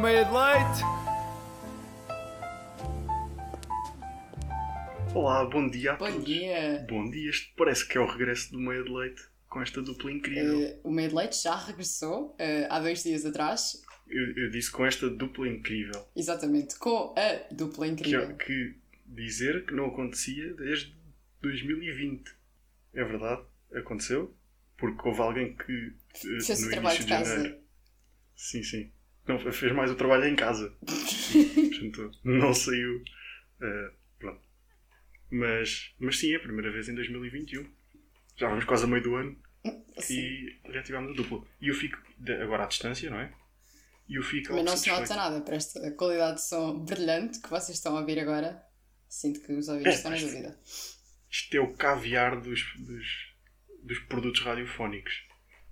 Meia de Leite. Olá, bom dia a Bom todos. dia! Bom dia, isto parece que é o regresso do Meia de Leite com esta dupla incrível. Eh, o meio de leite já regressou eh, há dois dias atrás, Eu, eu disse com esta dupla incrível. exatamente, com a dupla Que, incrível. que dizer que não acontecia desde 2020. É verdade, aconteceu. Porque houve alguém que. eh, Fez o no trabalho início de casa. janeiro- Sim, sim. Não, fez mais o trabalho em casa. Portanto, não saiu. eh, pronto. Mas, mas sim, é a primeira vez em 2021. Já vamos quase a meio do ano. Sim. e reativamos a dupla. E eu fico, agora à distância, não é? E eu fico Mas não se nota nada para esta qualidade de som brilhante que vocês estão a ouvir agora. Sinto que os ouvintes É, estão na dúvida. Isto é o caviar dos, dos, dos produtos radiofónicos.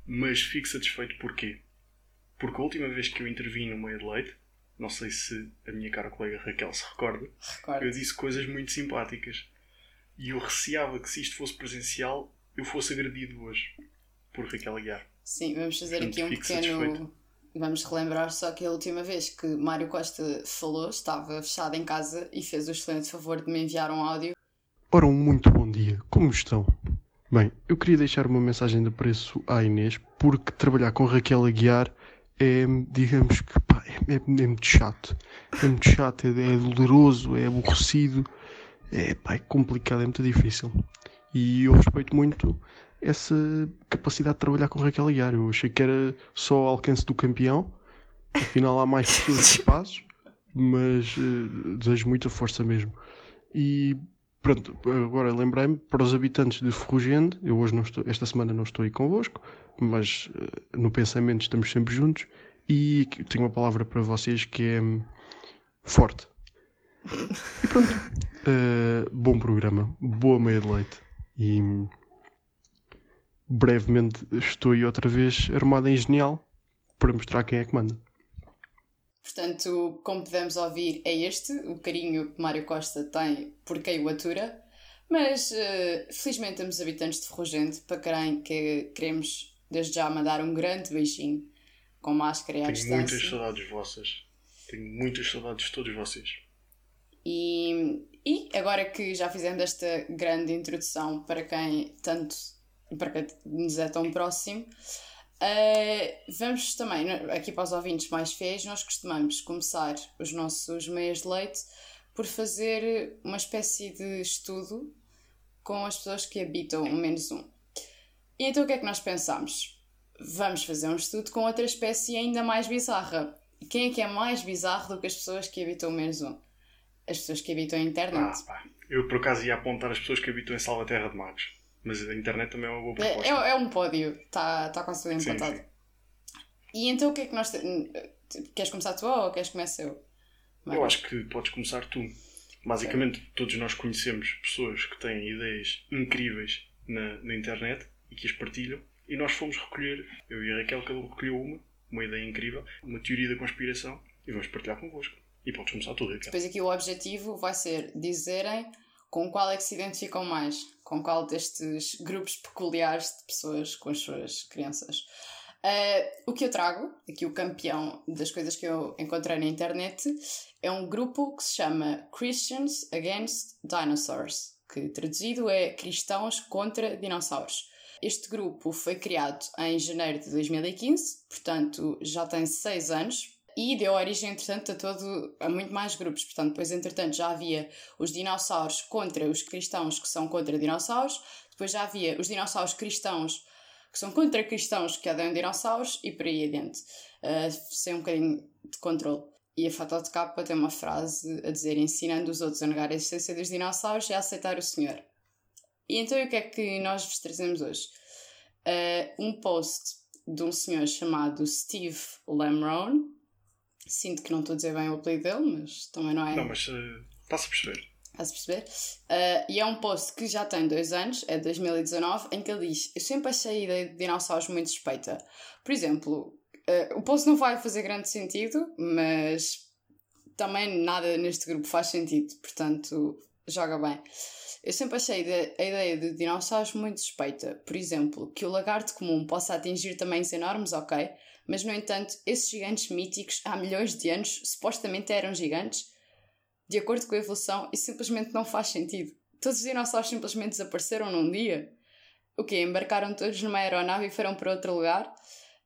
Mas fico satisfeito porquê? Porque a última vez que eu intervim no meio de leite, não sei se a minha cara colega Raquel se recorda, eu disse coisas muito simpáticas. E eu receava que se isto fosse presencial, eu fosse agredido hoje por Raquel Aguiar. Sim, vamos fazer Portanto, aqui um pequeno. satisfeito. Vamos relembrar só que a última vez que Mário Costa falou estava fechado em casa e fez o excelente favor de me enviar um áudio. Ora, um muito bom dia, como estão? Bem, eu queria deixar uma mensagem de apreço à Inês, porque trabalhar com Raquel Aguiar é, digamos que, pá, é, é- muito chato. É muito chato, é, é doloroso, é aborrecido, é, pá, é complicado, é muito difícil. E eu respeito muito essa capacidade de trabalhar com Raquel Aguiar. Eu achei que era só ao alcance do campeão, afinal há mais pessoas que passos, mas eh, desejo muita força mesmo. E Pronto, agora lembrei-me para os habitantes de Ferrugende, eu hoje não estou, esta semana não estou aí convosco, mas eh, no pensamento estamos sempre juntos e tenho uma palavra para vocês que é forte. E pronto, eh, bom programa, boa meia de leite e brevemente estou aí outra vez armado em genial para mostrar quem é que manda. Portanto, como podemos ouvir, é este o carinho que Mário Costa tem por quem o atura. Mas, eh, felizmente, temos habitantes de Ferrugente para quem que queremos, desde já, mandar um grande beijinho com máscara e à Tenho distância. muitas saudades vossas. Tenho muitas saudades de todos vocês. E, e agora que já fizemos esta grande introdução para quem tanto para quem nos é tão próximo, eh, vamos também, aqui para os ouvintes mais fiéis, nós costumamos começar os nossos meias de leite por fazer uma espécie de estudo com as pessoas que habitam o menos um. E então o que é que nós pensamos? Vamos fazer um estudo com outra espécie ainda mais bizarra. Quem é que é mais bizarro do que as pessoas que habitam o menos um? as pessoas que habitam a Ah, internet. pá. Eu por acaso ia apontar as pessoas que habitam em Salvaterra de Magos. Mas a internet também é uma boa é, proposta. é, é um pódio, está tá quase tudo Sim, empatado. sim. E então o que é que nós. te- Queres começar tu ou queres começar eu? Eu acho que podes começar tu. Basicamente, todos nós conhecemos pessoas que têm ideias incríveis na, na internet e que as partilham. E nós fomos recolher, eu e a Raquel, cada um recolheu uma, uma ideia incrível, uma teoria da conspiração, e vamos partilhar convosco. E podes começar tu, Raquel. Depois aqui o objetivo vai ser dizerem com qual é que se identificam mais, com qual destes grupos peculiares de pessoas com as suas crianças. Eh, o que eu trago, aqui o campeão das coisas que eu encontrei na internet, é um grupo que se chama Christians Against Dinosaurs, que traduzido é Cristãos contra Dinossauros. Este grupo foi criado em janeiro de 2015, portanto já tem seis anos, e deu origem, entretanto, a, todo, a muito mais grupos. Portanto, depois, entretanto, já havia os dinossauros contra os cristãos que são contra dinossauros, depois já havia os dinossauros cristãos que são contra cristãos que odeiam dinossauros e por aí adiante. Uh, sem um bocadinho de controle. E a foto de capa tem uma frase a dizer: ensinando os outros a negar a existência dos dinossauros e a aceitar o Senhor. E então, o que é que nós vos trazemos hoje? Uh, um post de um senhor chamado Steve Lamrone. Sinto que não estou a dizer bem o apelido dele, mas também não é. Não, mas uh, está-se a perceber. Estás a perceber? Uh, e é um post que já tem dois anos, é de 2019, em que ele diz: Eu sempre achei a ideia de dinossauros muito suspeita. Por exemplo, uh, o post não vai fazer grande sentido, mas também nada neste grupo faz sentido. Portanto, joga bem. Eu sempre achei a ideia de dinossauros muito suspeita. Por exemplo, que o lagarto comum possa atingir tamanhos enormes, ok, mas no entanto, esses gigantes míticos há milhões de anos supostamente eram gigantes, de acordo com a evolução, e simplesmente não faz sentido. Todos os dinossauros simplesmente desapareceram num dia. O quê? Embarcaram todos numa aeronave e foram para outro lugar?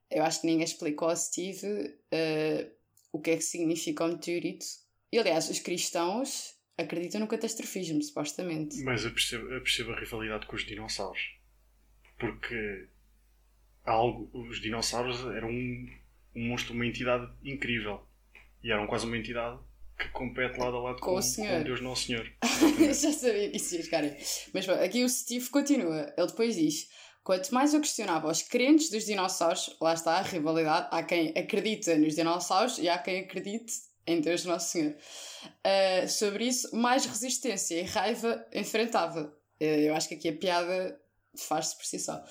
Eu acho que ninguém explicou ao Steve uh, o que é que significa o meteorito. E aliás, os cristãos acreditam no catastrofismo, supostamente. Mas eu percebo, eu percebo a rivalidade com os dinossauros. Porque algo, os dinossauros eram um, um monstro, uma entidade incrível. E eram quase uma entidade que compete lado a lado com, com, o senhor. com Deus Nosso Senhor. Já sabia que isso ia chegar Mas bom, aqui o Steve continua. Ele depois diz: Quanto mais eu questionava os crentes dos dinossauros, lá está a rivalidade. Há quem acredita nos dinossauros e há quem acredite em Deus Nosso Senhor. Uh, sobre isso, mais resistência e raiva enfrentava. Uh, eu acho que aqui a piada faz-se por si só.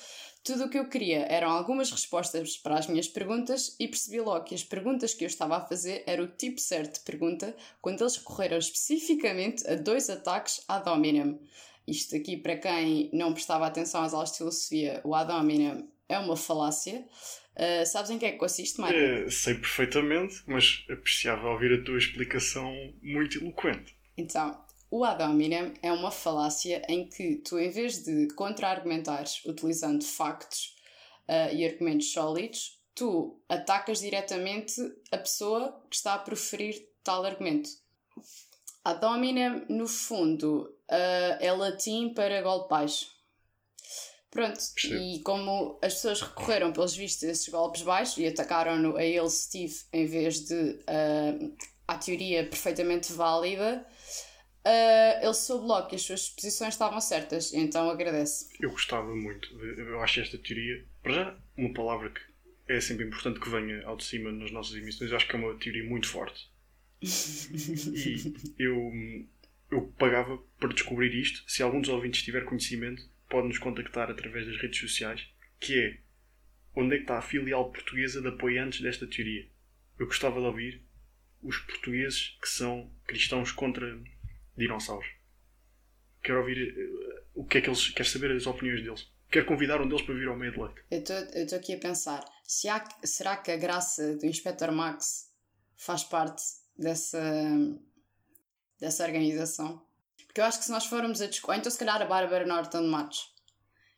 Tudo o que eu queria eram algumas respostas para as minhas perguntas e percebi logo que as perguntas que eu estava a fazer era o tipo certo de pergunta quando eles recorreram especificamente a dois ataques ad hominem. Isto aqui, para quem não prestava atenção às aulas de filosofia, o ad hominem é uma falácia. Uh, sabes em que é que consiste, Mário? É, sei perfeitamente, mas apreciava ouvir a tua explicação muito eloquente. Então, o ad hominem é uma falácia em que tu, em vez de contra-argumentares utilizando factos uh, e argumentos sólidos, tu atacas diretamente a pessoa que está a proferir tal argumento. Ad hominem, no fundo, uh, é latim para golpe baixo. Pronto, e como as pessoas recorreram, pelos vistos, a esses golpes baixos e atacaram-no a ele, Steve, em vez de uh, à teoria perfeitamente válida, uh, ele soube logo que as suas posições estavam certas, então agradece. Eu gostava muito, eu acho esta teoria, para já, uma palavra que é sempre importante que venha ao de cima nas nossas emissões, eu acho que é uma teoria muito forte. e eu, eu pagava para descobrir isto. Se algum dos ouvintes tiver conhecimento, pode nos contactar através das redes sociais, que é onde é que está a filial portuguesa de apoiantes desta teoria. Eu gostava de ouvir os portugueses que são cristãos contra dinossauros. Quero ouvir uh, o que é que eles. Quero saber as opiniões deles. Quero convidar um deles para vir ao meio de leite. Eu estou aqui a pensar: se há, será que a graça do Inspector Max faz parte dessa, dessa organização? Porque eu acho que se nós formos a descobrir. Então, se calhar, a Bárbara Norton de Matos.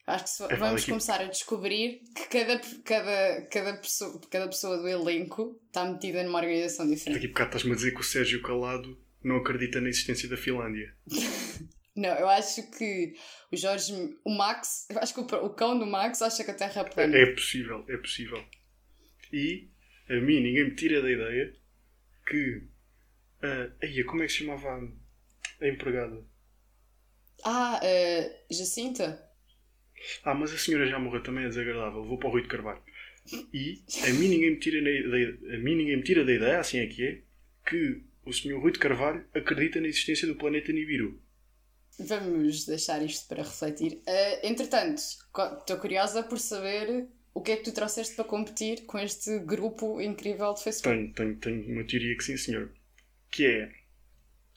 Acho que se, é vamos começar a descobrir que cada, cada, cada, pessoa, cada pessoa do elenco está metida numa organização diferente. Daqui a bocado estás-me a dizer que o Sérgio Calado não acredita na existência da Finlândia. não, eu acho que o Jorge, o Max, eu acho que o, o cão do Max acha que a Terra é plana. É, é possível, é possível. E a mim ninguém me tira da ideia que. Uh, aí, como é que se chamava a empregada? Ah, uh, Jacinta? Ah, mas a senhora já morreu também é desagradável. Vou para o Rui de Carvalho. E a mim ninguém me tira, da, a mim ninguém me tira da ideia, assim é que é, que o senhor Rui de Carvalho acredita na existência do planeta Nibiru. Vamos deixar isto para refletir. Uh, entretanto, estou curiosa por saber o que é que tu trouxeste para competir com este grupo incrível de Facebook. Tenho, tenho, tenho uma teoria que sim, senhor. Que é.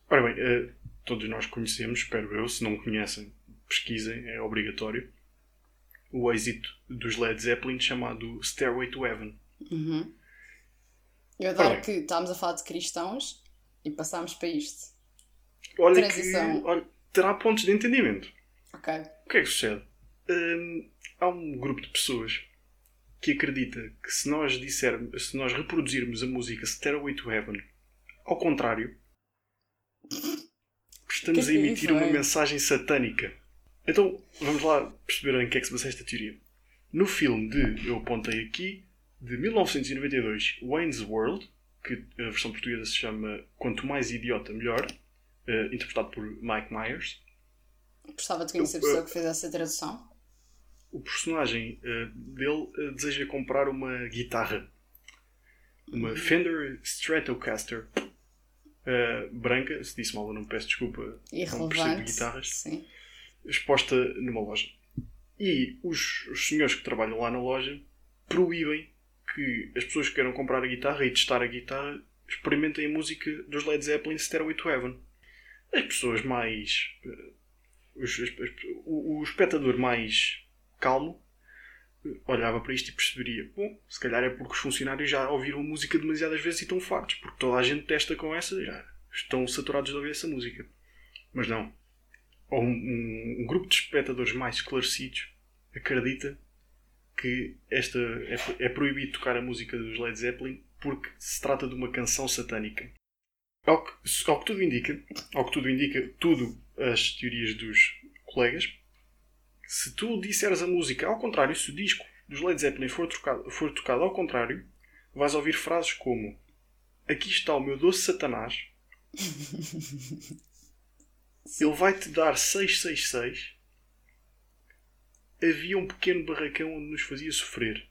Ora bem, uh, todos nós conhecemos, espero eu, se não conhecem, pesquisem, é obrigatório. O êxito dos Led Zeppelin chamado Stairway to Heaven. Uhum. Eu adoro que estávamos a falar de cristãos e passámos para isto. Olha Transição. que olha, terá pontos de entendimento. Ok. O que é que sucede? Hum, há um grupo de pessoas que acredita que se nós dissermos, se nós reproduzirmos a música Stairway to Heaven ao contrário, estamos que a emitir uma mensagem satânica. Então, vamos lá perceber em que é que se baseia esta teoria. No filme de, eu apontei aqui, de 1992, Wayne's World, que a versão portuguesa se chama Quanto Mais Idiota Melhor, uh, interpretado por Mike Myers. Gostava de conhecer a pessoa que fez essa tradução. O personagem uh, dele uh, deseja comprar uma guitarra. Uma uhum. Fender Stratocaster branca, se disse mal eu não peço desculpa, não percebo guitarras, sim. exposta numa loja. E os, os senhores que trabalham lá na loja proíbem que as pessoas que queiram comprar a guitarra e testar a guitarra experimentem a música dos Led Zeppelin Stairway to Heaven. as pessoas mais. eh, os- as- o, o espectador mais calmo eh, olhava para isto e perceberia: bom, se calhar é porque os funcionários já ouviram música demasiadas vezes e estão fartos, porque toda a gente testa com essa, já estão saturados de ouvir essa música. Mas não. Um, um- um grupo de espectadores mais esclarecidos acredita que esta é, é proibido tocar a música dos Led Zeppelin porque se trata de uma canção satânica. Ao que, ao que tudo indica, ao que tudo indica, tudo as teorias dos colegas, se tu disseres a música ao contrário, se o disco dos Led Zeppelin for, trocado, for tocado ao contrário, vais ouvir frases como Aqui está o meu doce Satanás, ele vai-te dar 666. Havia um pequeno barracão onde nos fazia sofrer.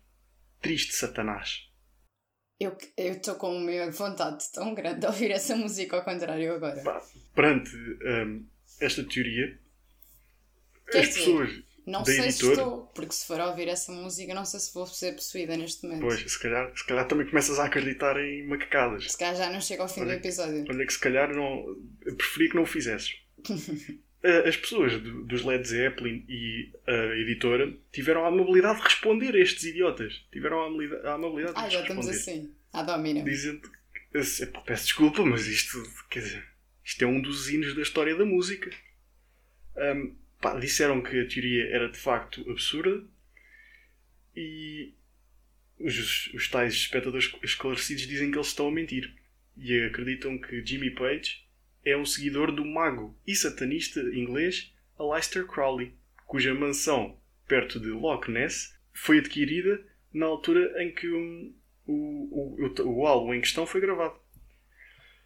Triste Satanás. Eu estou com uma vontade tão grande de ouvir essa música ao contrário agora. Pá, perante hum, esta teoria, Quer as dizer, pessoas Não sei se editora, estou, porque se for ouvir essa música, não sei se vou ser possuída neste momento. pois, se calhar, se calhar também começas a acreditar em macacadas. Se calhar já não chega ao fim do Olha- episódio. Olha que se calhar não, eu preferi que não o fizesses. Eh, As pessoas do- dos Led Zeppelin e a editora tiveram a amabilidade de responder a estes idiotas. Tiveram a amabilidade, a amabilidade Ah, de já responder. estamos assim. Ah, domina. dizendo que, assim, peço desculpa, mas isto, quer dizer, isto é um dos hinos da história da música. Ahm, pá, disseram que a teoria era de facto absurda e os, os tais espectadores esclarecidos dizem que eles estão a mentir e acreditam que Jimmy Page é um seguidor do mago e satanista inglês Aleister Crowley, cuja mansão perto de Loch Ness foi adquirida na altura em que um, o, o, o, o álbum em questão foi gravado.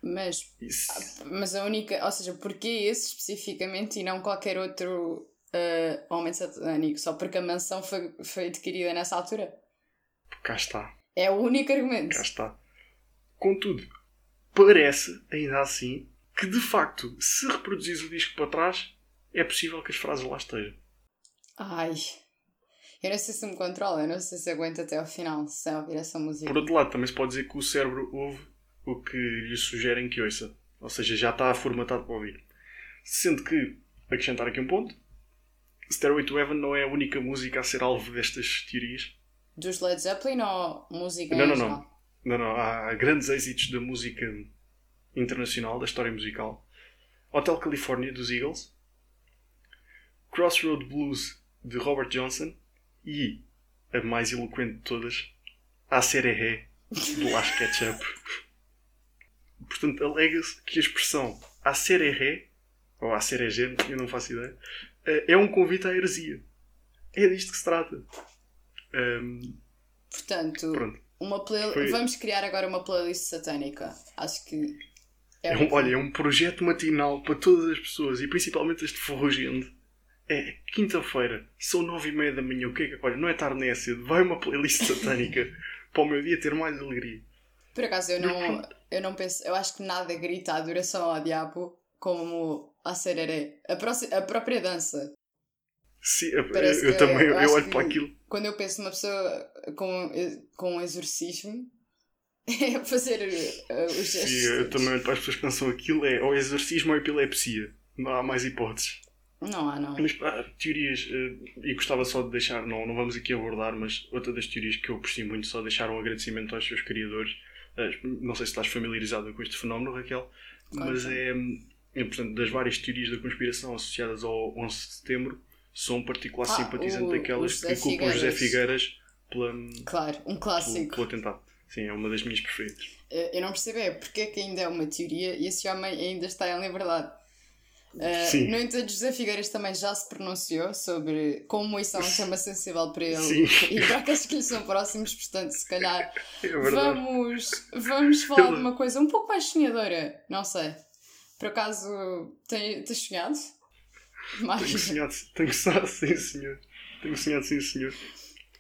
Mas, Isso- mas a única. Ou seja, porquê esse especificamente e não qualquer outro ah, homem satânico? Só porque a mansão foi, foi adquirida nessa altura? cá está, É o único argumento. cá está. Contudo, parece, ainda assim, que de facto, se reproduzires o disco para trás, é possível que as frases lá estejam. Ai. Eu não sei se me controla, eu não sei se aguento até ao final sem ouvir essa música. Por outro lado, também se pode dizer que o cérebro ouve o que lhe sugerem que ouça. Ou seja, já está formatado para ouvir. Sendo que, acrescentar aqui um ponto, Stairway to Heaven não é a única música a ser alvo destas teorias. Dos Led Zeppelin ou música Não, não, não. Não, não. Há grandes êxitos da música internacional, da história musical. Hotel California, dos Eagles. Crossroad Blues, de Robert Johnson. E, a mais eloquente de todas, A Sereré, do Last Ketchup. Portanto, alega-se que a expressão A Sereré, ou A Sereré, eu não faço ideia, eh, é um convite à heresia. É disto que se trata. Ahm, Portanto, pronto. uma play... Foi- vamos criar agora uma playlist satânica. Acho que. É um, olha, é um projeto matinal para todas as pessoas e principalmente este ferrugente. É quinta-feira, são nove e meia da manhã. O que é que. Olha, não é tarde nem é cedo. Vai uma playlist satânica para o meu dia ter mais alegria. Por acaso, eu não, eu não penso. Eu acho que nada grita a adoração ao diabo como a sereré. A, próxima, a própria dança. Sim, eu, Parece eu que- também eu eu, olho para aquilo. Quando eu penso numa pessoa com, com um exorcismo, é fazer uh, os gestos. Sim, eu também para as pessoas que pensam aquilo é ou exorcismo ou epilepsia. Não há mais hipóteses. Não há, não. Mas pá, teorias, eh, e gostava só de deixar, não, não vamos aqui abordar, mas outra das teorias que eu aprecio muito, só deixar um agradecimento aos seus criadores. Eh, Não sei se estás familiarizado com este fenómeno, Raquel, mas Conta. é, é portanto, das várias teorias da conspiração associadas ao 11 de setembro, sou um particular Ah, simpatizante o- daquelas o que culpam José Figueiras. Pela, Claro, um pelo, clássico. pelo atentado. Sim, é uma das minhas preferidas. Eh, Eu não percebo é porque é que ainda é uma teoria e esse homem ainda está em liberdade. Sim. no entanto, José Figueiras também já se pronunciou sobre como isso é um tema sensível para ele Sim. e para aqueles que lhe são próximos, portanto, se calhar É vamos, vamos falar Ele- de uma coisa um pouco mais sonhadora. Não sei. Por acaso, tem- tens sonhado? Mais. Tenho sonhado, tenho sonhado, sim senhor. Tenho sonhado, sim senhor.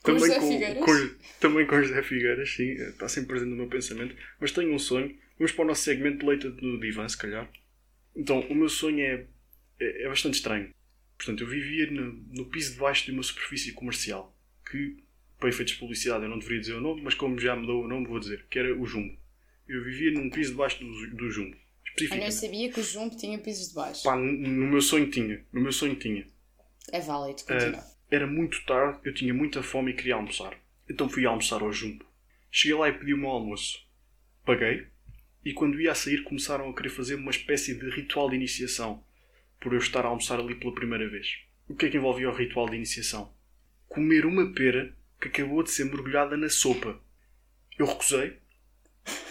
Com José Figueiras? com- também com José Figueiras, sim. Está sempre presente no meu pensamento. Mas tenho um sonho. Vamos para o nosso segmento de leita no divã, se calhar. Então, o meu sonho é, é, é bastante estranho. Portanto, eu vivia no, no piso de baixo de uma superfície comercial. Que, para efeitos de publicidade, eu não deveria dizer o nome, mas como já me dou o nome, vou dizer. Que era o Jumbo. Eu vivia num piso de baixo do, do Jumbo. Eu não sabia que o jumbo tinha pisos de baixo. Pá, no meu sonho tinha. No meu sonho tinha. É válido, Eh, continua. Era muito tarde, eu tinha muita fome e queria almoçar. Então fui almoçar ao jumbo. Cheguei lá e pedi o meu almoço. Paguei. E quando ia a sair começaram a querer fazer uma espécie de ritual de iniciação. Por eu estar a almoçar ali pela primeira vez. O que é que envolvia o ritual de iniciação? Comer uma pera que acabou de ser mergulhada na sopa. Eu recusei.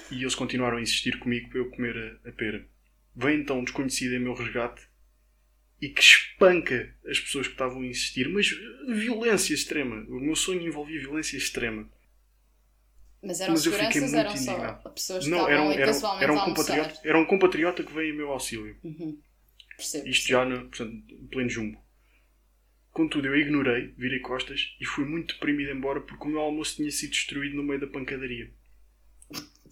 E eles continuaram a insistir comigo para eu comer a, a pera. Vem então um desconhecido em meu resgate e que espanca as pessoas que estavam a insistir, mas violência extrema. O meu sonho envolvia violência extrema. Mas eram mas seguranças, muito eram só indignado. pessoas que Não, estavam era um, ali era, um- compatriota, era um compatriota que veio em meu auxílio. Uhum. Percebo. Isto já no portanto, em pleno jumbo. Contudo, eu ignorei, virei costas e fui muito deprimido embora porque o meu almoço tinha sido destruído no meio da pancadaria.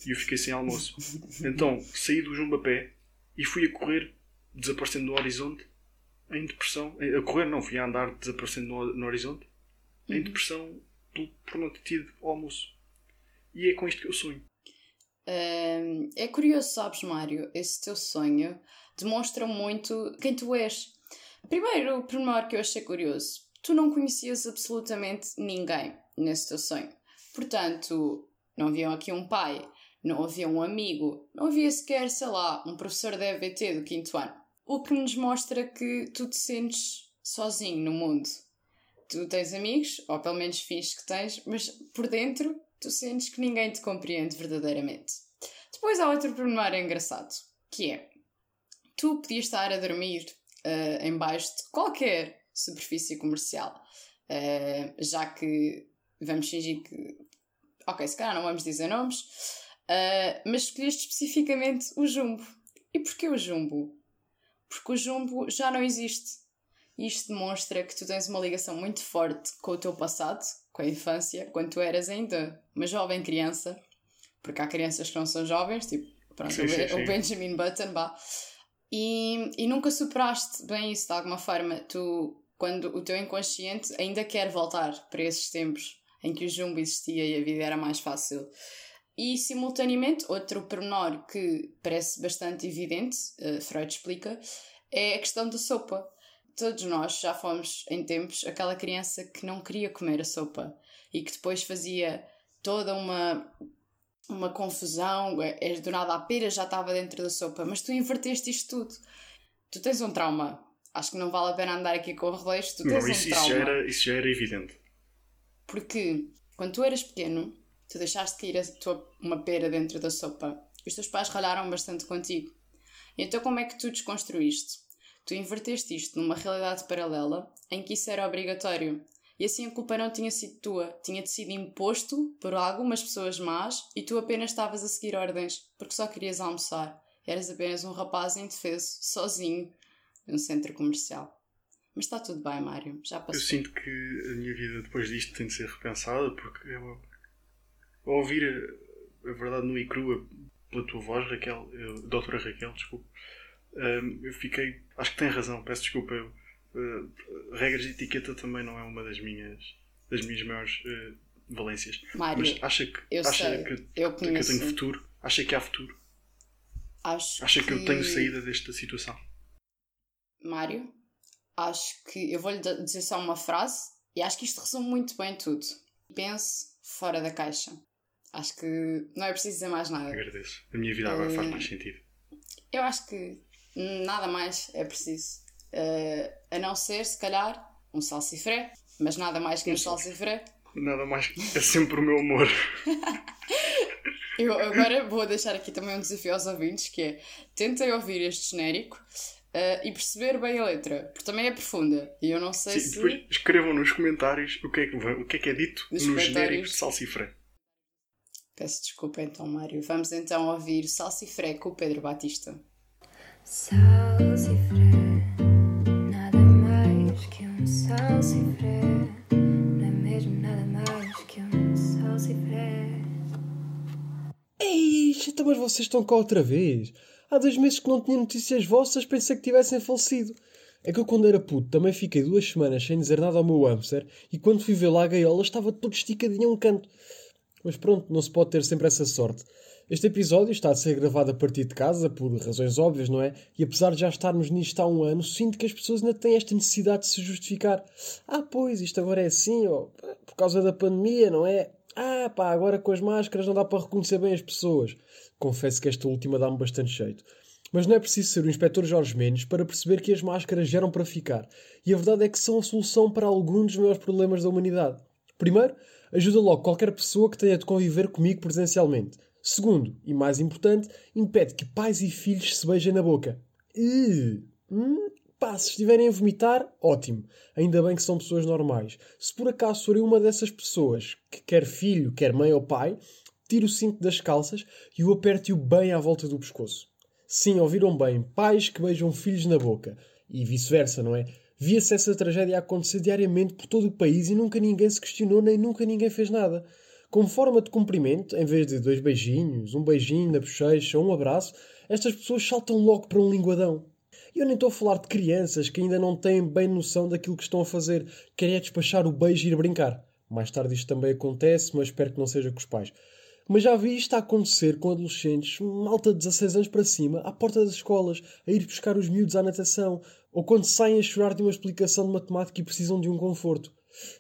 E eu fiquei sem almoço. Então, saí do jumbo a pé e fui a correr, desaparecendo no horizonte, em depressão. A correr não, fui a andar, desaparecendo no, no horizonte, em depressão por, por não ter tido almoço. E é com isto que eu sonho. Hum, é curioso, sabes, Mário, esse teu sonho demonstra muito quem tu és. Primeiro, o pormenor que eu achei curioso: tu não conhecias absolutamente ninguém nesse teu sonho. Portanto, não havia aqui um pai, não havia um amigo, não havia sequer, sei lá, um professor da EVT do quinto ano. O que nos mostra que tu te sentes sozinho no mundo. Tu tens amigos, ou pelo menos finges que tens, mas por dentro tu sentes que ninguém te compreende verdadeiramente. Depois há outro pormenor engraçado, que é tu podias estar a dormir eh, em baixo de qualquer superfície comercial, eh, já que vamos fingir que. Ok, se calhar não vamos dizer nomes, eh, mas escolheste especificamente o jumbo. E porquê o jumbo? Porque o jumbo já não existe. Isto demonstra que tu tens uma ligação muito forte com o teu passado, com a infância, quando tu eras ainda uma jovem criança, porque há crianças que não são jovens, tipo pronto, Sim, o, sim, o Benjamin Button, vá. E, e nunca superaste bem isso de alguma forma. Tu, quando o teu inconsciente ainda quer voltar para esses tempos em que o jumbo existia e a vida era mais fácil. E, simultaneamente, outro pormenor que parece bastante evidente, eh, Freud explica, é a questão da sopa. Todos nós já fomos, em tempos, aquela criança que não queria comer a sopa e que depois fazia toda uma, uma confusão, é, é, do nada a pera já estava dentro da sopa, mas tu inverteste isto tudo. Tu tens um trauma. Acho que não vale a pena andar aqui com rodeios, tu tens Não, um isso, isso, trauma. já era, isso já era evidente. Porque quando tu eras pequeno, tu deixaste cair a tua, uma pera dentro da sopa os teus pais ralharam bastante contigo. Então como é que tu desconstruíste? Tu inverteste isto numa realidade paralela em que isso era obrigatório. E assim a culpa não tinha sido tua, tinha-te sido imposto por algumas pessoas más e tu apenas estavas a seguir ordens porque só querias almoçar. Eras apenas um rapaz indefeso, sozinho, num centro comercial. Mas está tudo bem, Mário, já Eu passou. sinto que a minha vida depois disto tem de ser repensada porque eu, ao ouvir a, verdade nua e crua pela tua voz, Raquel, eu, doutora Raquel, desculpa, eu fiquei. Acho que tem razão, peço desculpa. Eu, uh, regras de etiqueta também não é uma das minhas, das minhas maiores uh, valências. Mário, Mas acha que, eu acha sei, que, eu que eu tenho futuro? Acha que há futuro? Acho Acha que eu tenho saída desta situação? Mário, acho que eu vou-lhe dizer só uma frase e acho que isto resume muito bem tudo. Pense fora da caixa. Acho que não é preciso dizer mais nada. Agradeço. A minha vida agora faz Eh, mais sentido. Eu acho que nada mais é preciso. Eh, a não ser, se calhar, um salsifré, mas nada mais que um salsifré. Nada mais. É sempre o meu humor. Eu agora vou deixar aqui também um desafio aos ouvintes que é tentem ouvir este genérico eh, e perceber bem a letra, porque também é profunda e eu não sei Sim, se. depois escrevam nos comentários o que é que, o que, é, que é dito Nos comentários. genéricos de Salsifré. Peço desculpa então, Mário. Vamos então ouvir Salsifré com o Pedro Batista. Salsifré, nada mais que um salsifré. Não é mesmo nada mais que um salsifré. Ei, então, mas vocês estão cá outra vez. Há dois meses que não tinha notícias vossas, pensei que tivessem falecido. É que eu, quando era puto, também fiquei duas semanas sem dizer nada ao meu hamster e quando fui ver lá a gaiola estava todo esticadinho a um canto. Mas pronto, não se pode ter sempre essa sorte. Este episódio está a ser gravado a partir de casa, por razões óbvias, não é? E apesar de já estarmos nisto há um ano, sinto que as pessoas ainda têm esta necessidade de se justificar. Ah, pois, isto agora é assim, ou por causa da pandemia, não é? Ah, pá, agora com as máscaras não dá para reconhecer bem as pessoas. Confesso que esta última dá-me bastante jeito. Mas não é preciso ser o inspetor Jorge Mendes para perceber que as máscaras geram para ficar. E a verdade é que são a solução para alguns dos maiores problemas da humanidade. Primeiro, ajuda logo qualquer pessoa que tenha de conviver comigo presencialmente. Segundo, e mais importante, impede que pais e filhos se beijem na boca. Uh, hum, pá, se estiverem a vomitar, ótimo. Ainda bem que são pessoas normais. Se por acaso forem uma dessas pessoas que quer filho, quer mãe ou pai, tire o cinto das calças e o aperte-o bem à volta do pescoço. Sim, ouviram bem, pais que beijam filhos na boca. E vice-versa, não é? Via-se essa tragédia acontecer diariamente por todo o país e nunca ninguém se questionou nem nunca ninguém fez nada. Como forma de cumprimento, em vez de dois beijinhos, um beijinho na bochecha, um abraço, estas pessoas saltam logo para um linguadão. E eu nem estou a falar de crianças que ainda não têm bem noção daquilo que estão a fazer, querem é despachar o beijo e ir brincar. Mais tarde isto também acontece, mas espero que não seja com os pais. Mas já vi isto a acontecer com adolescentes, malta de 16 anos para cima, à porta das escolas, a ir buscar os miúdos à natação, ou quando saem a chorar de uma explicação de matemática e precisam de um conforto.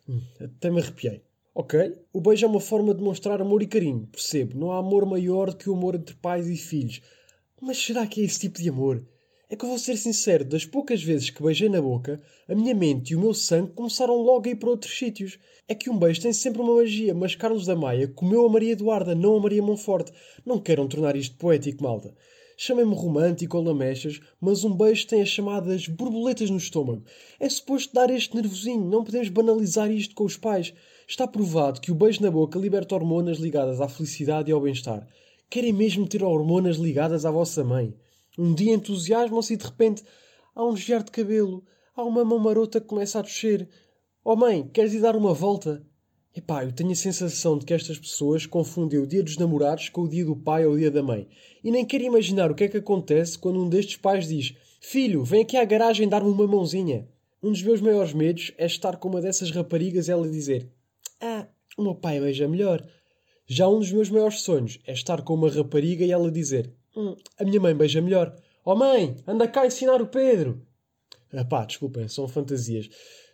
Hum, até me arrepiei. Ok, o beijo é uma forma de mostrar amor e carinho, percebo. Não há amor maior do que o amor entre pais e filhos. Mas será que é esse tipo de amor? É que vou ser sincero, das poucas vezes que beijei na boca, a minha mente e o meu sangue começaram logo a ir para outros sítios. É que um beijo tem sempre uma magia, mas Carlos da Maia comeu a Maria Eduarda, não a Maria Monforte. Não queiram tornar isto poético, malta. Chamem-me romântico ou lamechas, mas um beijo tem as chamadas borboletas no estômago. É suposto dar este nervosinho, não podemos banalizar isto com os pais. Está provado que o beijo na boca liberta hormonas ligadas à felicidade e ao bem-estar. Querem mesmo ter hormonas ligadas à vossa mãe? Um dia entusiasmam-se e de repente há um desviar de cabelo, há uma mão marota que começa a descer. Oh mãe, queres ir dar uma volta? Epá, eu tenho a sensação de que estas pessoas confundem o dia dos namorados com o dia do pai ou o dia da mãe. E nem quero imaginar o que é que acontece quando um destes pais diz Filho, vem aqui à garagem dar-me uma mãozinha. Um dos meus maiores medos é estar com uma dessas raparigas e ela dizer ah, o meu pai beija melhor. Já um dos meus maiores sonhos é estar com uma rapariga e ela dizer: hum, A minha mãe beija melhor. Oh mãe, anda cá ensinar o Pedro. Ah pá, desculpem, são fantasias.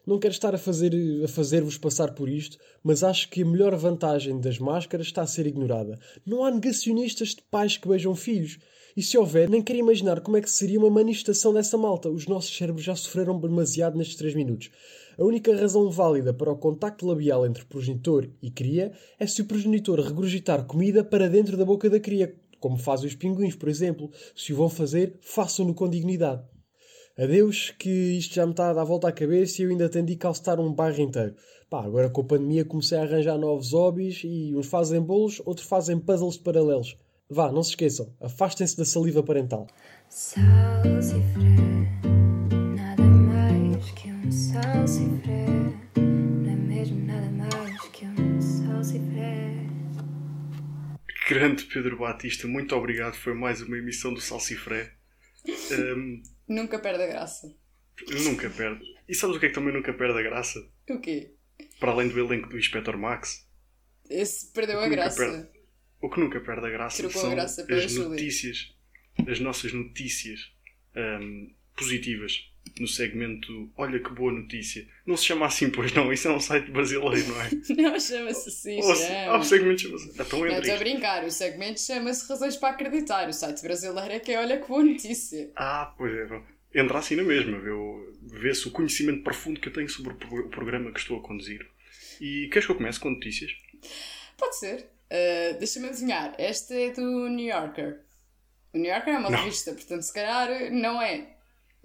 Não quero estar a fazer a fazer-vos passar por isto, mas acho que a melhor vantagem das máscaras está a ser ignorada. Não há negacionistas de pais que beijam filhos. E se houver, nem quero imaginar como é que seria uma manifestação dessa malta. Os nossos cérebros já sofreram demasiado nestes 3 minutos. A única razão válida para o contacto labial entre progenitor e cria é se o progenitor regurgitar comida para dentro da boca da cria, como fazem os pinguins, por exemplo. Se o vão fazer, façam-no com dignidade. Adeus, que isto já me está a dar volta à cabeça e eu ainda tendi a calcetar um bairro inteiro. Pá, agora com a pandemia comecei a arranjar novos hobbies e uns fazem bolos, outros fazem puzzles paralelos. Vá, não se esqueçam, afastem-se da saliva parental. Salsifré, nada mais que um salsifré. Grande Pedro Batista, muito obrigado. Foi mais uma emissão do Salsifré. Um, Nunca perde a graça. nunca perde. E sabes o que é que também nunca perde a graça? O quê? Para além do elenco do Inspector Max, Esse perdeu a graça. perde. o que nunca perde a graça Trocou a são graça pela as notícias, as nossas notícias um, positivas no segmento Olha que boa notícia. Não se chama assim, pois não, isso é um site brasileiro, não é? Não, chama-se assim, Ou chama. o segmento chama-se. Então Não, entra estou a brincar. O segmento chama-se Razões para Acreditar. O site brasileiro é que é Olha que boa notícia. Ah, pois é. Entra assim na mesma, vê- vê-se o conhecimento profundo que eu tenho sobre o pro- o programa que estou a conduzir. E queres que eu comece com notícias? Pode ser. Uh, Deixa-me adivinhar. Esta é do New Yorker. O New Yorker é uma Não. revista, portanto, se calhar não é.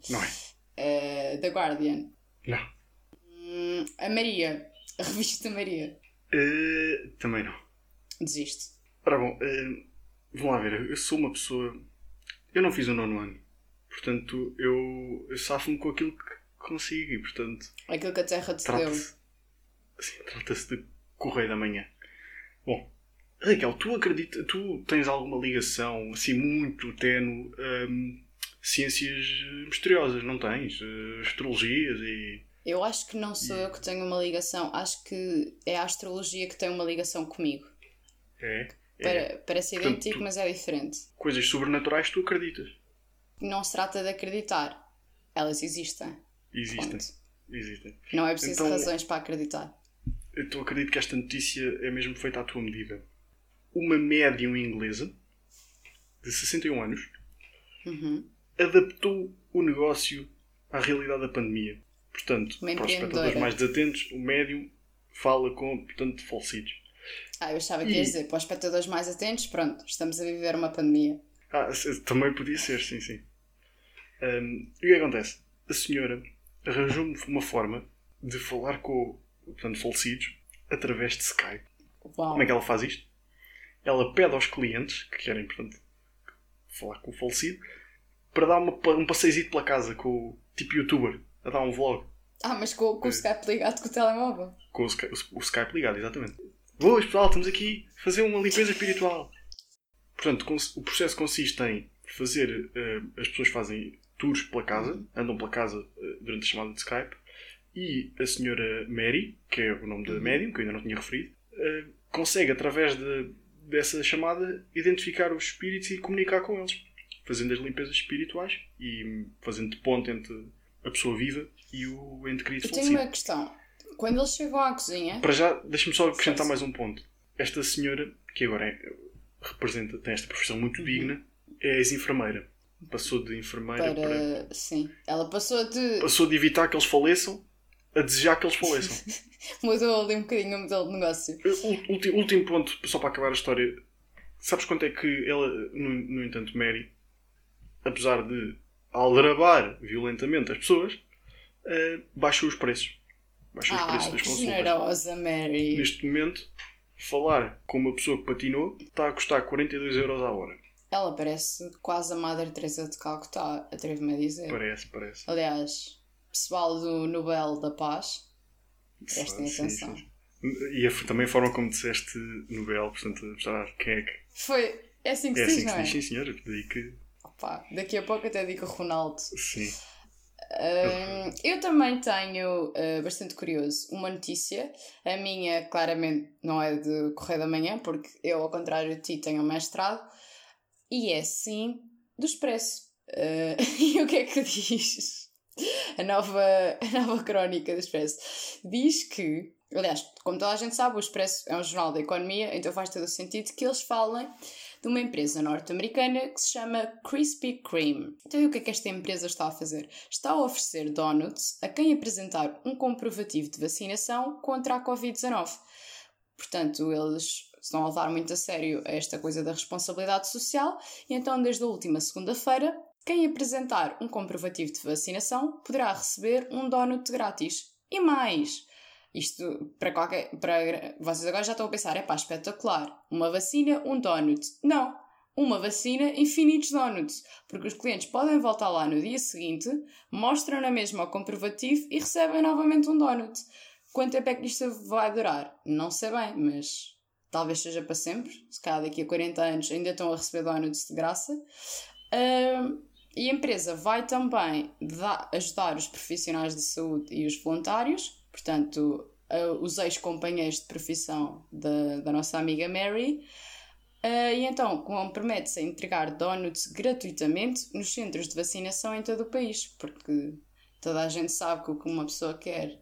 Não é? Uh, The Guardian. Não. Hum, a Maria. A revista Maria. Eh, também não. Desiste. Ora bom, eh, vamos lá ver. Eu sou uma pessoa. Eu não fiz o nono ano. Portanto, eu, eu safo-me com aquilo que consigo e, portanto, Aquilo que a Terra te deu. trata-se. Assim, trata-se de Correio da Manhã. Bom, Raquel, tu acredita, tu tens alguma ligação assim muito tenue hum, ciências misteriosas, não tens? Eh, astrologias e. Eu acho que não sou eu que tenho uma ligação. Acho que é a astrologia que tem uma ligação comigo. É? É, parece Portanto, idêntico, tu- mas é diferente. coisas sobrenaturais tu acreditas. Não se trata de acreditar. Elas existem. Existem. Ponto. Existem. Não é preciso Então- razões para acreditar. Então acredito que esta notícia é mesmo feita à tua medida. Uma médium inglesa de 61 anos Uhum. Adaptou o negócio à realidade da pandemia. Portanto, para os espectadores mais desatentos, o médium fala com, portanto, falecidos. Ah, eu que E- ia dizer, para os espectadores mais atentos, pronto, estamos a viver uma pandemia. Ah, também podia ser, sim, sim. Ahm, e o que acontece? A senhora arranjou uma forma de falar com portanto, falecidos através de Skype. Uau. Como é que ela faz isto? Ela pede aos clientes que querem, portanto, falar com o falecido para dar uma, um passeizito pela casa com o tipo youtuber, a dar um vlog Ah, mas com, com o É. Skype ligado com o telemóvel. com o, o- Skype ligado, exatamente. Boas pessoal, estamos aqui a fazer uma limpeza espiritual. Portanto, o processo consiste em fazer. eh, as pessoas fazem tours pela casa, andam pela casa eh, durante a chamada de Skype, e a senhora Mary, que é o nome da médium, que eu ainda não tinha referido, eh, consegue, através de- dessa chamada, identificar os espíritos e comunicar com eles, fazendo as limpezas espirituais e fazendo de ponte entre a pessoa viva e o ente querido Eu tenho falecido. uma questão. Quando eles chegam à cozinha, Para já, deixa-me só acrescentar mais um ponto. Esta senhora, que agora é- representa, tem esta profissão Uhum. muito digna, é ex-enfermeira. Passou de enfermeira para... para. Sim. Ela passou de. Passou de evitar que eles faleçam a desejar que eles faleçam. Mudou ali um bocadinho o modelo de negócio. Último, último ponto, só para acabar a história. Sabes quanto é que ela, no, no entanto, Mary, apesar de aldrabar violentamente as pessoas, eh, baixou os preços. Baixou os preços das que consultas. generosa, Mary. Neste momento, falar com uma pessoa que patinou está a custar 42 euros à hora. Ela parece quase a Madre Teresa de Calcutá, atrevo-me a dizer. Parece, parece. Aliás, pessoal do Nobel da Paz, prestem Sim, atenção. sim. E a, também a forma como disseste Nobel, portanto, quem é que. Foi. É assim que É se assim diz, que não se é? diz, sim senhor. Daí que. Opa, daqui a pouco até digo Ronaldo. Sim. Hum, eu também tenho, uh, bastante curioso, uma notícia. A minha, claramente, não é de Correio da Manhã, porque eu, ao contrário de ti, tenho um mestrado. E é sim do Expresso. Uh, e o que é que diz? A nova, a nova crónica do Expresso. Diz que, aliás, como toda a gente sabe, o Expresso é um jornal da economia, então faz todo o sentido que eles falem de uma empresa norte-americana que se chama Krispy Kreme. Então, e o que é que esta empresa está a fazer? Está a oferecer donuts a quem apresentar um comprovativo de vacinação contra a Covid-19. Portanto, eles estão a levar muito a sério esta coisa da responsabilidade social e então, desde a última segunda-feira, quem apresentar um comprovativo de vacinação poderá receber um donut grátis. E mais! Isto, para qualquer. Para, vocês agora já estão a pensar, é pá, espetacular. Uma vacina, um donut. Não! Uma vacina, infinitos donuts. Porque os clientes podem voltar lá no dia seguinte, mostram na mesma o comprovativo e recebem novamente um donut. Quanto tempo é que isto vai durar? Não sei bem, mas talvez seja para sempre. Se calhar daqui a 40 anos ainda estão a receber donuts de graça. Ahm, e a empresa vai também dar- ajudar os profissionais de saúde e os voluntários, portanto, os ex-companheiros de profissão da, da nossa amiga Mary. Ah, e então compromete-se a entregar donuts gratuitamente nos centros de vacinação em todo o país, porque toda a gente sabe que o que uma pessoa quer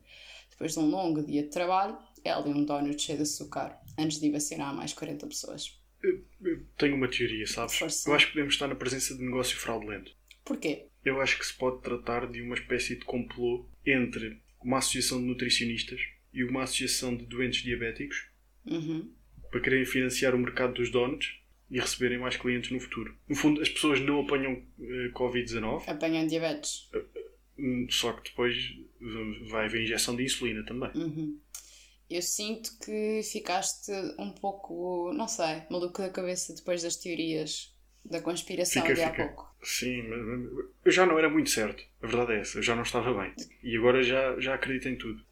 depois de um longo dia de trabalho é ali um donut cheio de açúcar, antes de ir vacinar mais 40 pessoas. Eu, eu tenho uma teoria, sabes? Força. Eu acho que podemos estar na presença de negócio fraudulento. Porquê? Eu acho que se pode tratar de uma espécie de complô entre uma associação de nutricionistas e uma associação de doentes diabéticos Uhum. para quererem financiar o mercado dos donuts e receberem mais clientes no futuro. No fundo, as pessoas não apanham eh, Covid-19, Apanham diabetes. hum, só que depois vai haver injeção de insulina também. Uhum. Eu sinto que ficaste um pouco, não sei, maluco da cabeça depois das teorias da conspiração Fica, de há fica. pouco. Sim, mas eu já não era muito certo. A verdade é essa. Eu já não estava bem. E agora já, já acredito em tudo.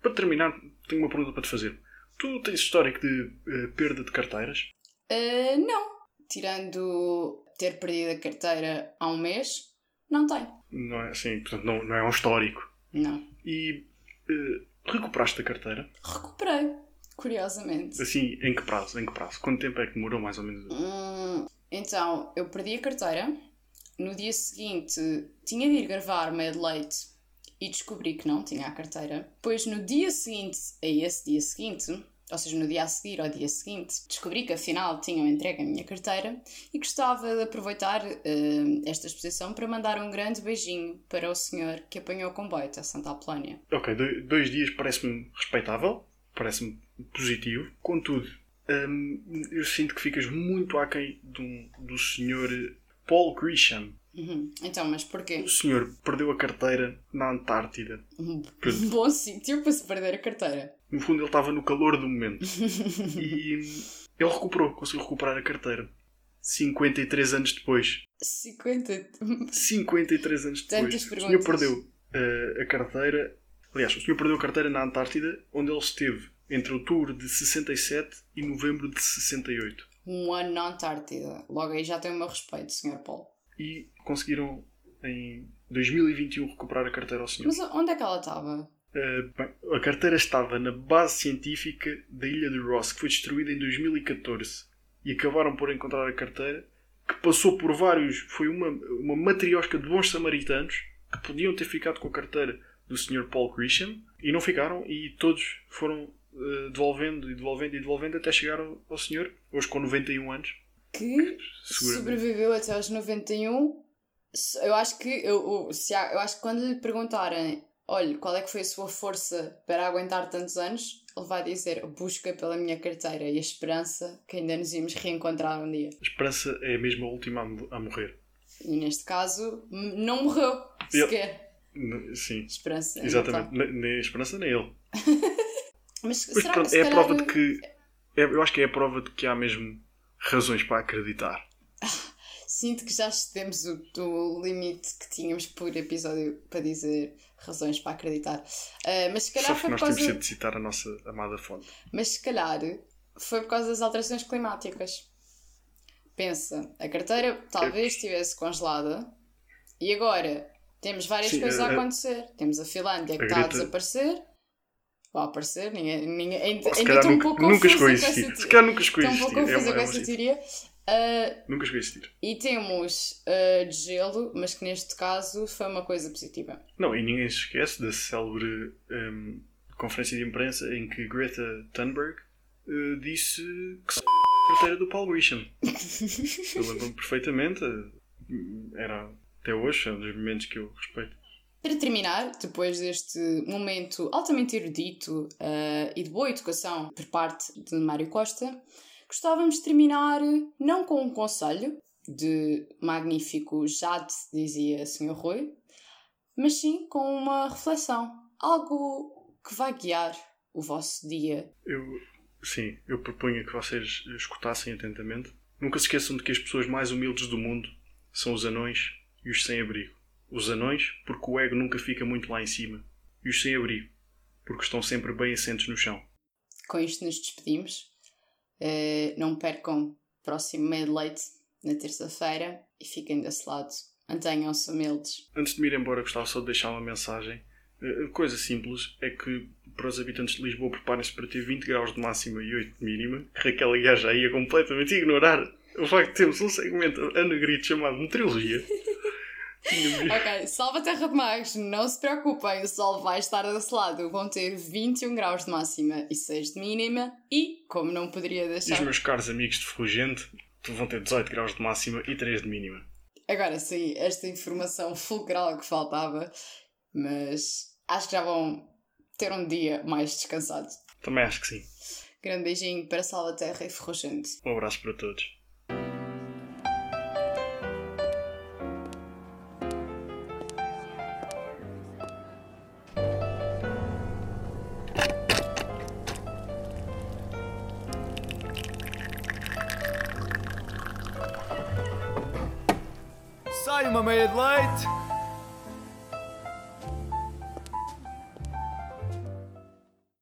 Para terminar, tenho uma pergunta para te fazer. Tu tens histórico de eh, perda de carteiras? Ah, não. Tirando ter perdido a carteira há um mês, não tenho. Não é assim, portanto, não, não é um histórico. Não. E eh, recuperaste a carteira? Recuperei. Curiosamente. Assim, em que prazo? Em que prazo? Quanto tempo é que demorou, mais ou menos? Hum, então, eu perdi a carteira. No dia seguinte, tinha de ir gravar meio de e descobri que não tinha a carteira. Depois, no dia seguinte, a esse dia seguinte, ou seja, no dia a seguir ao dia seguinte, descobri que afinal tinham entregue a minha carteira e gostava de aproveitar eh, esta exposição para mandar um grande beijinho para o senhor que apanhou o comboio até Santa Apolónia. Ok, do- dois dias parece-me respeitável, parece-me positivo. Contudo, hum, eu sinto que ficas muito aquém do, do senhor Paul Grisham. Uhum. Então, mas porquê? O senhor perdeu a carteira na Antártida. Um bom sítio para se perder a carteira. No fundo, ele estava no calor do momento. E ele recuperou, conseguiu recuperar a carteira. 53 anos depois. 50. 53 anos depois. Tantas o senhor perguntas. perdeu eh, a carteira. Aliás, o senhor perdeu a carteira na Antártida, onde ele esteve entre outubro de 67 e novembro de 68. Um ano na Antártida. Logo aí já tem o meu respeito, Sr. Paulo. E conseguiram em 2021 recuperar a carteira ao senhor. Mas onde é que ela estava? Eh, bem, a carteira estava na base científica da Ilha de Ross, que foi destruída em 2014. E acabaram por encontrar a carteira, que passou por vários. Foi uma, uma matriosca de bons samaritanos que podiam ter ficado com a carteira do Sr. Paul Grisham e não ficaram, e todos foram eh, devolvendo e devolvendo e devolvendo até chegar ao, ao senhor, hoje com 91 anos. Que sobreviveu até aos 91. Se- Eu acho que eu, eu- se há- eu acho que quando lhe perguntarem olha, qual é que foi a sua força para aguentar tantos anos, ele vai dizer a busca pela minha carteira e a esperança que ainda nos íamos reencontrar um dia. A esperança é mesmo a última a, mo- a morrer. E neste caso, não morreu sequer. N- Sim, Esperança. ainda exatamente. Nem a esperança nem ele. Mas Mas será pronto, que é a prova de que. é- eu acho que é a prova de que há mesmo razões para acreditar. Sinto que já excedemos o, o limite que tínhamos por episódio para dizer razões para acreditar. Ah, mas se calhar Só que foi por nós causa. temos de citar a nossa amada fonte. Mas se calhar foi por causa das alterações climáticas. Pensa, a carteira talvez estivesse congelada e agora temos várias Sim, coisas a a- acontecer. Temos a Finlândia que a está a desaparecer. Vai aparecer, ninguém, ninguém, ainda, estou um nunca, pouco nunca chegou a com existir. Se calhar nunca chegou a Estou um pouco existir. É confusa com é uma essa teoria. Ah, Nunca chegou a existir. e temos ah, de gelo, mas que neste caso foi uma coisa positiva. Não, e ninguém se esquece da célebre hum, conferência de imprensa em que Greta Thunberg eh, disse que se a carteira do Paul Grisham. Eu lembro-me perfeitamente. Era até hoje, é um dos momentos que eu respeito. Para terminar, depois deste momento altamente erudito ah, e de boa educação por parte de Mário Costa, gostávamos de terminar não com um conselho de magnífico jade, dizia Sr. Rui, mas sim com uma reflexão. Algo que vai guiar o vosso dia. Eu, sim, eu proponho que vocês escutassem atentamente. Nunca se esqueçam de que as pessoas mais humildes do mundo são os anões e os sem-abrigo. Os anões, porque o ego nunca fica muito lá em cima. E os sem-abrigo, porque estão sempre bem assentos no chão. Com isto nos despedimos. Eh, não percam próximo meio de leite na terça-feira e fiquem desse lado. Mantenham-se humildes. Antes de me ir embora, gostava só de deixar uma mensagem. Eh, Coisa simples é que para os habitantes de Lisboa preparem-se para ter 20 graus de máxima e 8 de mínima. Raquel Aguiar já ia completamente ignorar o facto de termos um segmento a negrito chamado Meteorologia. Ok, salve a Terra de Magos, não se preocupem, o sol vai estar desse lado. Vão ter 21 graus de máxima e 6 de mínima. E, como não poderia E os deixar. meus caros amigos de Ferrugente vão ter 18 graus de máxima e 3 de mínima. Agora sim, esta informação fulcral que faltava, mas acho que já vão ter um dia mais descansado. Também acho que sim. Grande beijinho para Salvaterra e Ferrugente. Um abraço para todos.